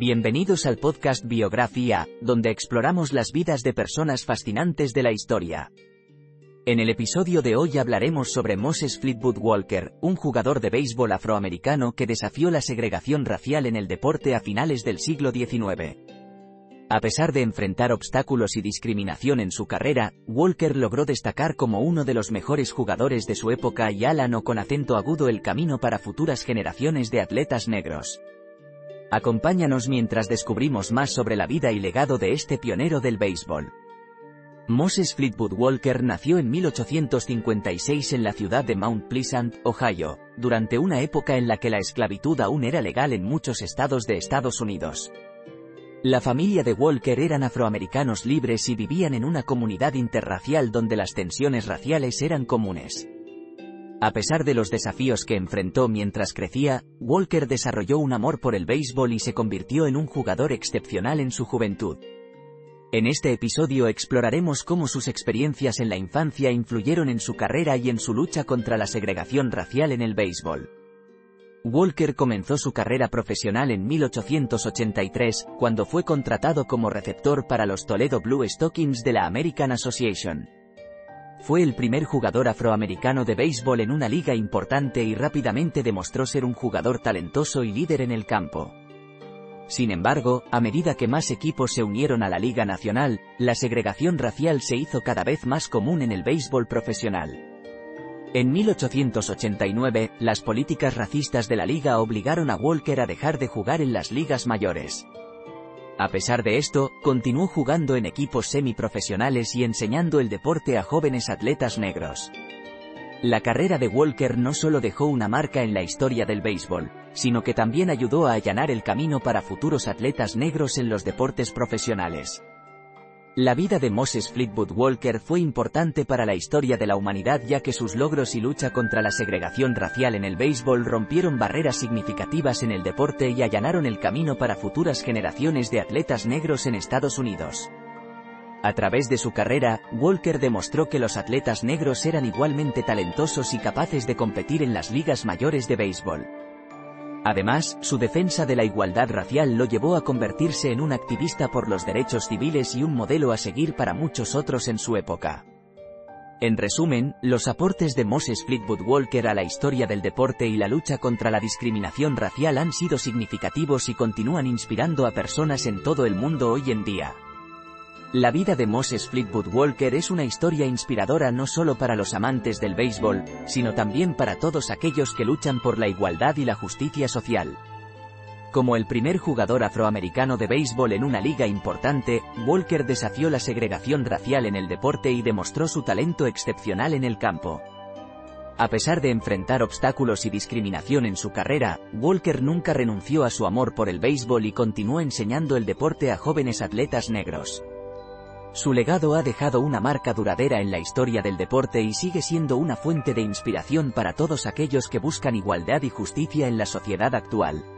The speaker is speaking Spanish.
Bienvenidos al podcast Biografía, donde exploramos las vidas de personas fascinantes de la historia. En el episodio de hoy hablaremos sobre Moses Fleetwood Walker, un jugador de béisbol afroamericano que desafió la segregación racial en el deporte a finales del siglo XIX. A pesar de enfrentar obstáculos y discriminación en su carrera, Walker logró destacar como uno de los mejores jugadores de su época y alanó con acento agudo el camino para futuras generaciones de atletas negros. Acompáñanos mientras descubrimos más sobre la vida y legado de este pionero del béisbol. Moses Fleetwood Walker nació en 1856 en la ciudad de Mount Pleasant, Ohio, durante una época en la que la esclavitud aún era legal en muchos estados de Estados Unidos. La familia de Walker eran afroamericanos libres y vivían en una comunidad interracial donde las tensiones raciales eran comunes. A pesar de los desafíos que enfrentó mientras crecía, Walker desarrolló un amor por el béisbol y se convirtió en un jugador excepcional en su juventud. En este episodio exploraremos cómo sus experiencias en la infancia influyeron en su carrera y en su lucha contra la segregación racial en el béisbol. Walker comenzó su carrera profesional en 1883, cuando fue contratado como receptor para los Toledo Blue Stockings de la American Association. Fue el primer jugador afroamericano de béisbol en una liga importante y rápidamente demostró ser un jugador talentoso y líder en el campo. Sin embargo, a medida que más equipos se unieron a la Liga Nacional, la segregación racial se hizo cada vez más común en el béisbol profesional. En 1889, las políticas racistas de la liga obligaron a Walker a dejar de jugar en las ligas mayores. A pesar de esto, continuó jugando en equipos semiprofesionales y enseñando el deporte a jóvenes atletas negros. La carrera de Walker no solo dejó una marca en la historia del béisbol, sino que también ayudó a allanar el camino para futuros atletas negros en los deportes profesionales. La vida de Moses Fleetwood Walker fue importante para la historia de la humanidad ya que sus logros y lucha contra la segregación racial en el béisbol rompieron barreras significativas en el deporte y allanaron el camino para futuras generaciones de atletas negros en Estados Unidos. A través de su carrera, Walker demostró que los atletas negros eran igualmente talentosos y capaces de competir en las ligas mayores de béisbol. Además, su defensa de la igualdad racial lo llevó a convertirse en un activista por los derechos civiles y un modelo a seguir para muchos otros en su época. En resumen, los aportes de Moses Fleetwood Walker a la historia del deporte y la lucha contra la discriminación racial han sido significativos y continúan inspirando a personas en todo el mundo hoy en día. La vida de Moses Fleetwood Walker es una historia inspiradora no solo para los amantes del béisbol, sino también para todos aquellos que luchan por la igualdad y la justicia social. Como el primer jugador afroamericano de béisbol en una liga importante, Walker desafió la segregación racial en el deporte y demostró su talento excepcional en el campo. A pesar de enfrentar obstáculos y discriminación en su carrera, Walker nunca renunció a su amor por el béisbol y continuó enseñando el deporte a jóvenes atletas negros. Su legado ha dejado una marca duradera en la historia del deporte y sigue siendo una fuente de inspiración para todos aquellos que buscan igualdad y justicia en la sociedad actual.